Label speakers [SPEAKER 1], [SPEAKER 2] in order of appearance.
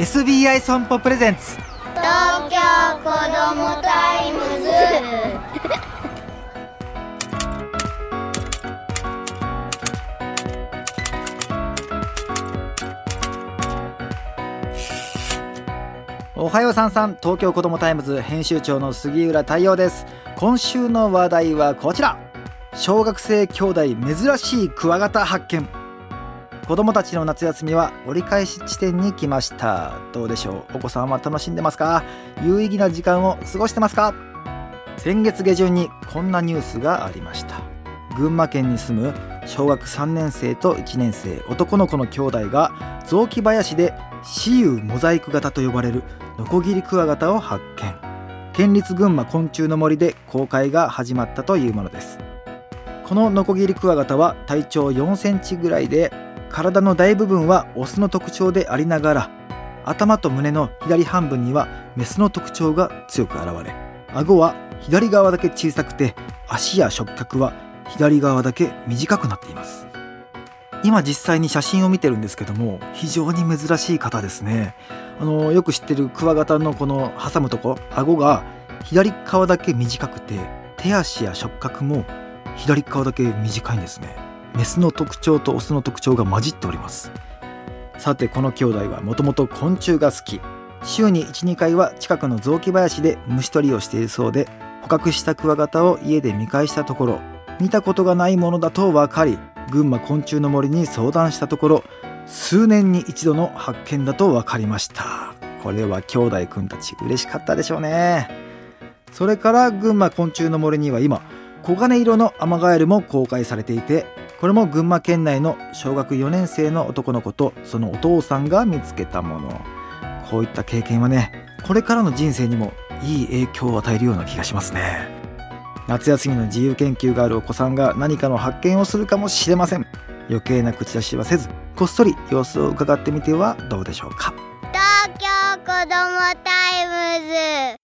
[SPEAKER 1] SBI 損保プレゼンツ。
[SPEAKER 2] 東京子どもタイムズ。
[SPEAKER 1] おはようさんさん。東京子どもタイムズ編集長の杉浦太陽です。今週の話題はこちら。小学生兄弟珍しいクワガタ発見子供たちの夏休みは折り返し地点に来ました。どうでしょう？お子さんは楽しんでますか？有意義な時間を過ごしてますか？先月下旬にこんなニュースがありました。群馬県に住む小学3年生と1年生男の子の兄弟が雑木林で雌雄モザイク型と呼ばれるノコギリクワガタを発見。県立群馬昆虫の森で公開が始まったというものです。このノコギリクワガタは体長4センチぐらいで体の大部分はオスの特徴でありながら頭と胸の左半分にはメスの特徴が強く現れ顎は左側だけ小さくて足や触覚は左側だけ短くなっています。今実際に写真を見てるんですけども非常に珍しい方ですね。あのよく知ってるクワガタのこの挟むとこ顎が左側だけ短くて手足や触覚も左側だけ短いんですね。メスの特徴とオスの特徴が混じっております。さてこの兄弟はもともと昆虫が好き。週に12回は近くの雑木林で虫取りをしているそうで捕獲したクワガタを家で見返したところ見たことがないものだと分かり群馬昆虫の森に相談したところ数年に一度の発見だと分かりました。これは兄弟くんたち嬉しかったでしょうね。それから群馬昆虫の森には今黄金色のアマガエルも公開されていてこれも群馬県内の小学4年生の男の子とそのお父さんが見つけたもの。こういった経験はねこれからの人生にもいい影響を与えるような気がしますね。夏休みの自由研究があるお子さんが何かの発見をするかもしれません。余計な口出しはせずこっそり様子を伺ってみてはどうでしょうか。
[SPEAKER 2] 東京子どもタイムズ。